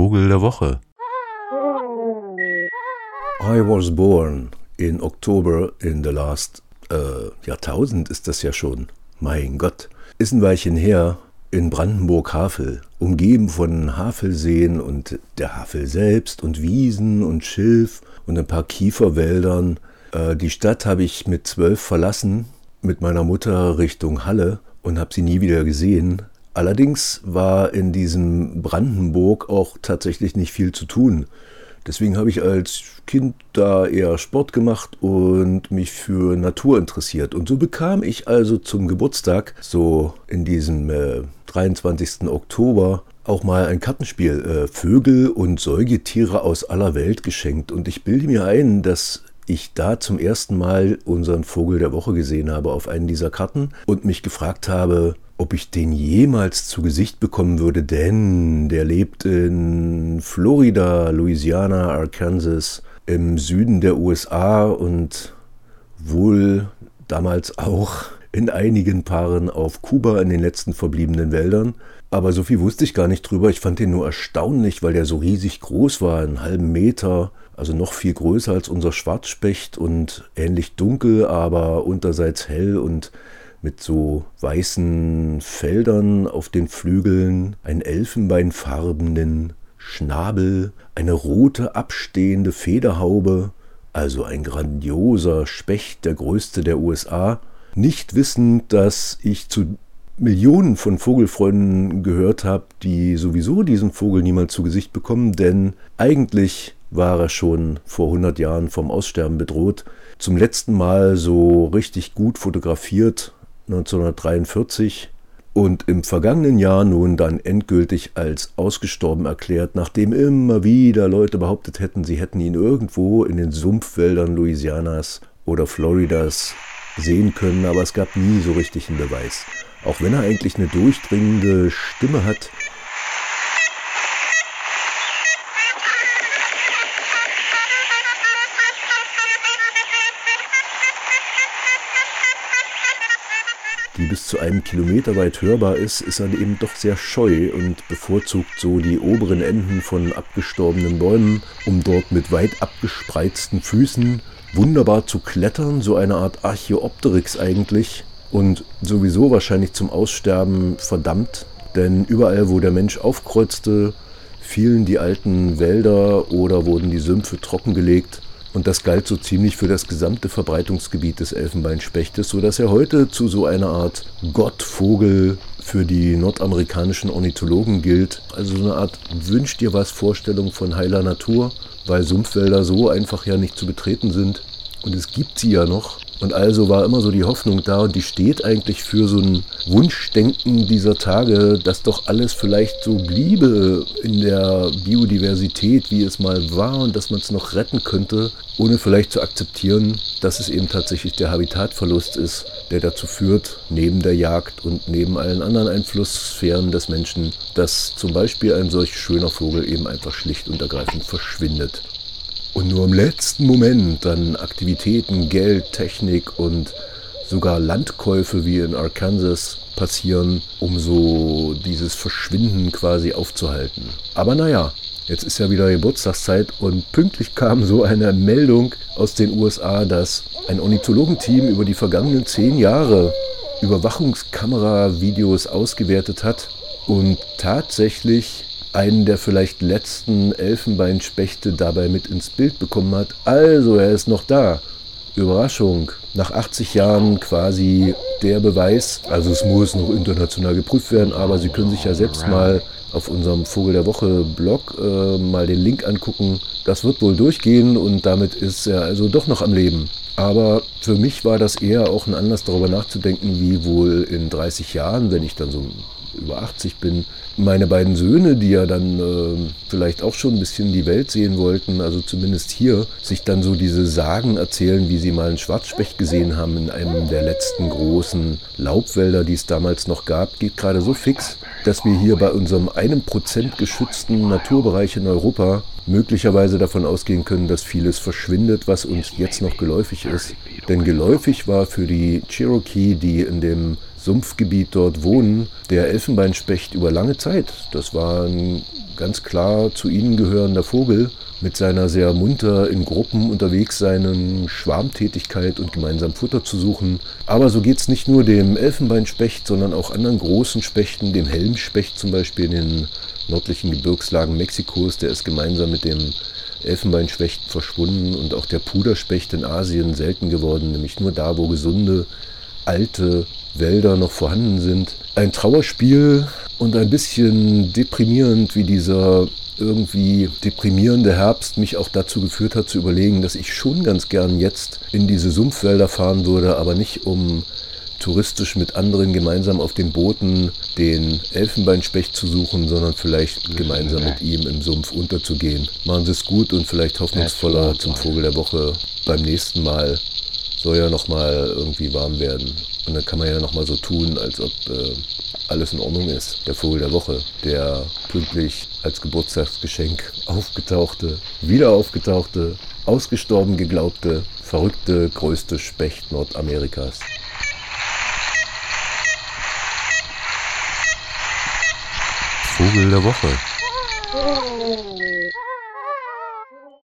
Vogel der Woche. I was born in October in the last äh, Jahrtausend ist das ja schon. Mein Gott. Ist ein Weilchen her in Brandenburg-Havel, umgeben von Havelseen und der Havel selbst und Wiesen und Schilf und ein paar Kieferwäldern. Äh, die Stadt habe ich mit zwölf verlassen, mit meiner Mutter Richtung Halle und habe sie nie wieder gesehen. Allerdings war in diesem Brandenburg auch tatsächlich nicht viel zu tun. Deswegen habe ich als Kind da eher Sport gemacht und mich für Natur interessiert. Und so bekam ich also zum Geburtstag, so in diesem äh, 23. Oktober, auch mal ein Kartenspiel äh, Vögel und Säugetiere aus aller Welt geschenkt. Und ich bilde mir ein, dass ich da zum ersten Mal unseren Vogel der Woche gesehen habe auf einen dieser Karten und mich gefragt habe, ob ich den jemals zu Gesicht bekommen würde, denn der lebt in Florida, Louisiana, Arkansas, im Süden der USA und wohl damals auch in einigen Paaren auf Kuba in den letzten verbliebenen Wäldern. Aber so viel wusste ich gar nicht drüber. Ich fand den nur erstaunlich, weil der so riesig groß war, einen halben Meter, also noch viel größer als unser Schwarzspecht und ähnlich dunkel, aber unterseits hell und mit so weißen Feldern auf den Flügeln, ein elfenbeinfarbenen Schnabel, eine rote abstehende Federhaube, also ein grandioser Specht, der größte der USA, nicht wissend, dass ich zu Millionen von Vogelfreunden gehört habe, die sowieso diesen Vogel niemals zu Gesicht bekommen, denn eigentlich war er schon vor 100 Jahren vom Aussterben bedroht. Zum letzten Mal so richtig gut fotografiert 1943 und im vergangenen Jahr nun dann endgültig als ausgestorben erklärt, nachdem immer wieder Leute behauptet hätten, sie hätten ihn irgendwo in den Sumpfwäldern Louisianas oder Floridas sehen können, aber es gab nie so richtig einen Beweis. Auch wenn er eigentlich eine durchdringende Stimme hat, die bis zu einem Kilometer weit hörbar ist, ist er eben doch sehr scheu und bevorzugt so die oberen Enden von abgestorbenen Bäumen, um dort mit weit abgespreizten Füßen wunderbar zu klettern, so eine Art Archeopteryx eigentlich und sowieso wahrscheinlich zum Aussterben verdammt, denn überall, wo der Mensch aufkreuzte, fielen die alten Wälder oder wurden die Sümpfe trockengelegt und das galt so ziemlich für das gesamte Verbreitungsgebiet des Elfenbeinspechtes, sodass er heute zu so einer Art Gottvogel für die nordamerikanischen Ornithologen gilt. Also so eine Art Wünsch dir was Vorstellung von heiler Natur, weil Sumpfwälder so einfach ja nicht zu betreten sind. Und es gibt sie ja noch. Und also war immer so die Hoffnung da und die steht eigentlich für so ein Wunschdenken dieser Tage, dass doch alles vielleicht so bliebe in der Biodiversität, wie es mal war und dass man es noch retten könnte, ohne vielleicht zu akzeptieren, dass es eben tatsächlich der Habitatverlust ist, der dazu führt, neben der Jagd und neben allen anderen Einflusssphären des Menschen, dass zum Beispiel ein solch schöner Vogel eben einfach schlicht und ergreifend verschwindet und nur im letzten Moment dann Aktivitäten, Geld, Technik und sogar Landkäufe wie in Arkansas passieren, um so dieses Verschwinden quasi aufzuhalten. Aber naja, jetzt ist ja wieder Geburtstagszeit und pünktlich kam so eine Meldung aus den USA, dass ein Ornithologenteam über die vergangenen zehn Jahre Überwachungskamera-Videos ausgewertet hat und tatsächlich einen der vielleicht letzten Elfenbeinspechte dabei mit ins Bild bekommen hat. Also, er ist noch da. Überraschung. Nach 80 Jahren quasi der Beweis. Also es muss noch international geprüft werden, aber Sie können sich ja selbst mal auf unserem Vogel der Woche Blog äh, mal den Link angucken. Das wird wohl durchgehen und damit ist er also doch noch am Leben. Aber für mich war das eher auch ein Anlass darüber nachzudenken, wie wohl in 30 Jahren, wenn ich dann so über 80 bin, meine beiden Söhne, die ja dann äh, vielleicht auch schon ein bisschen die Welt sehen wollten, also zumindest hier, sich dann so diese Sagen erzählen, wie sie mal einen Schwarzspecht gesehen haben in einem der letzten großen Laubwälder, die es damals noch gab, geht gerade so fix, dass wir hier bei unserem einem Prozent geschützten Naturbereich in Europa möglicherweise davon ausgehen können, dass vieles verschwindet, was uns jetzt noch geläufig ist. Denn geläufig war für die Cherokee, die in dem Sumpfgebiet dort wohnen, der Elfenbeinspecht über lange Zeit. Das war ein ganz klar zu ihnen gehörender Vogel mit seiner sehr munter in Gruppen unterwegs seinen Schwarmtätigkeit und gemeinsam Futter zu suchen. Aber so geht es nicht nur dem Elfenbeinspecht, sondern auch anderen großen Spechten, dem Helmspecht zum Beispiel in den nördlichen Gebirgslagen Mexikos, der ist gemeinsam mit dem Elfenbeinspecht verschwunden und auch der Puderspecht in Asien selten geworden, nämlich nur da, wo gesunde, alte Wälder noch vorhanden sind. Ein Trauerspiel und ein bisschen deprimierend, wie dieser irgendwie deprimierende Herbst mich auch dazu geführt hat zu überlegen, dass ich schon ganz gern jetzt in diese Sumpfwälder fahren würde, aber nicht um touristisch mit anderen gemeinsam auf den Booten den Elfenbeinspecht zu suchen, sondern vielleicht gemeinsam mit ihm im Sumpf unterzugehen. Machen Sie es gut und vielleicht hoffnungsvoller zum Vogel der Woche beim nächsten Mal. Soll ja nochmal irgendwie warm werden. Und dann kann man ja nochmal so tun, als ob äh, alles in Ordnung ist. Der Vogel der Woche, der pünktlich als Geburtstagsgeschenk aufgetauchte, wieder aufgetauchte, ausgestorben geglaubte, verrückte, größte Specht Nordamerikas. Vogel der Woche.